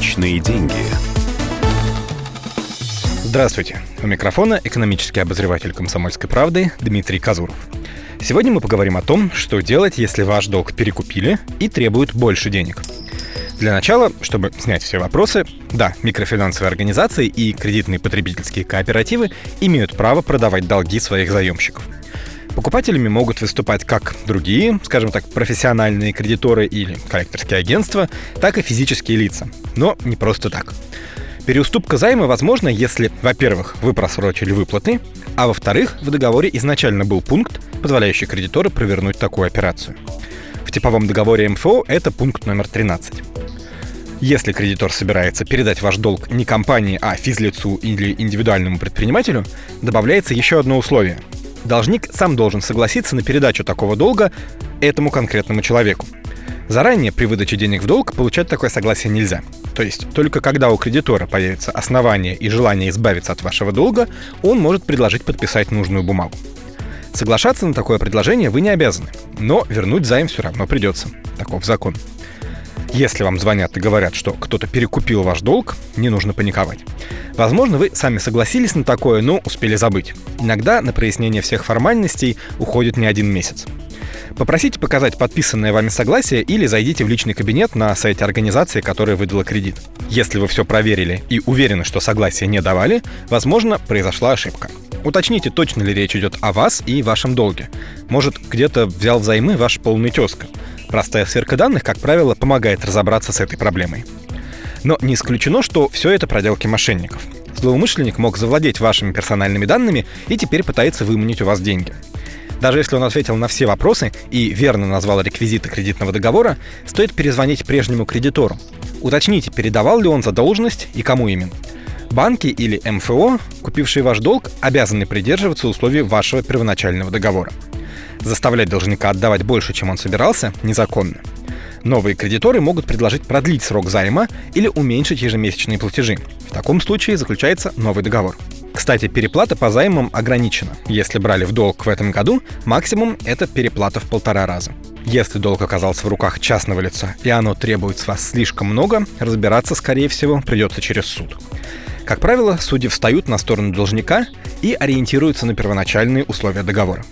Личные деньги. Здравствуйте. У микрофона экономический обозреватель «Комсомольской правды» Дмитрий Казуров. Сегодня мы поговорим о том, что делать, если ваш долг перекупили и требуют больше денег. Для начала, чтобы снять все вопросы, да, микрофинансовые организации и кредитные потребительские кооперативы имеют право продавать долги своих заемщиков – Покупателями могут выступать как другие, скажем так, профессиональные кредиторы или коллекторские агентства, так и физические лица. Но не просто так. Переуступка займа возможна, если, во-первых, вы просрочили выплаты, а во-вторых, в договоре изначально был пункт, позволяющий кредитору провернуть такую операцию. В типовом договоре МФО это пункт номер 13. Если кредитор собирается передать ваш долг не компании, а физлицу или индивидуальному предпринимателю, добавляется еще одно условие – Должник сам должен согласиться на передачу такого долга этому конкретному человеку. Заранее при выдаче денег в долг получать такое согласие нельзя. То есть только когда у кредитора появится основание и желание избавиться от вашего долга, он может предложить подписать нужную бумагу. Соглашаться на такое предложение вы не обязаны, но вернуть займ все равно придется. Таков закон. Если вам звонят и говорят, что кто-то перекупил ваш долг, не нужно паниковать. Возможно, вы сами согласились на такое, но успели забыть. Иногда на прояснение всех формальностей уходит не один месяц. Попросите показать подписанное вами согласие или зайдите в личный кабинет на сайте организации, которая выдала кредит. Если вы все проверили и уверены, что согласие не давали, возможно, произошла ошибка. Уточните, точно ли речь идет о вас и вашем долге. Может, где-то взял взаймы ваш полный тезка. Простая сверка данных, как правило, помогает разобраться с этой проблемой. Но не исключено, что все это проделки мошенников. Злоумышленник мог завладеть вашими персональными данными и теперь пытается выманить у вас деньги. Даже если он ответил на все вопросы и верно назвал реквизиты кредитного договора, стоит перезвонить прежнему кредитору. Уточните, передавал ли он задолженность и кому именно. Банки или МФО, купившие ваш долг, обязаны придерживаться условий вашего первоначального договора. Заставлять должника отдавать больше, чем он собирался, незаконно. Новые кредиторы могут предложить продлить срок займа или уменьшить ежемесячные платежи. В таком случае заключается новый договор. Кстати, переплата по займам ограничена. Если брали в долг в этом году, максимум — это переплата в полтора раза. Если долг оказался в руках частного лица и оно требует с вас слишком много, разбираться, скорее всего, придется через суд. Как правило, судьи встают на сторону должника и ориентируются на первоначальные условия договора.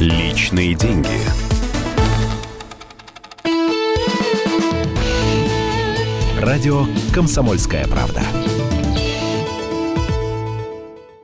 Личные деньги. Радио «Комсомольская правда».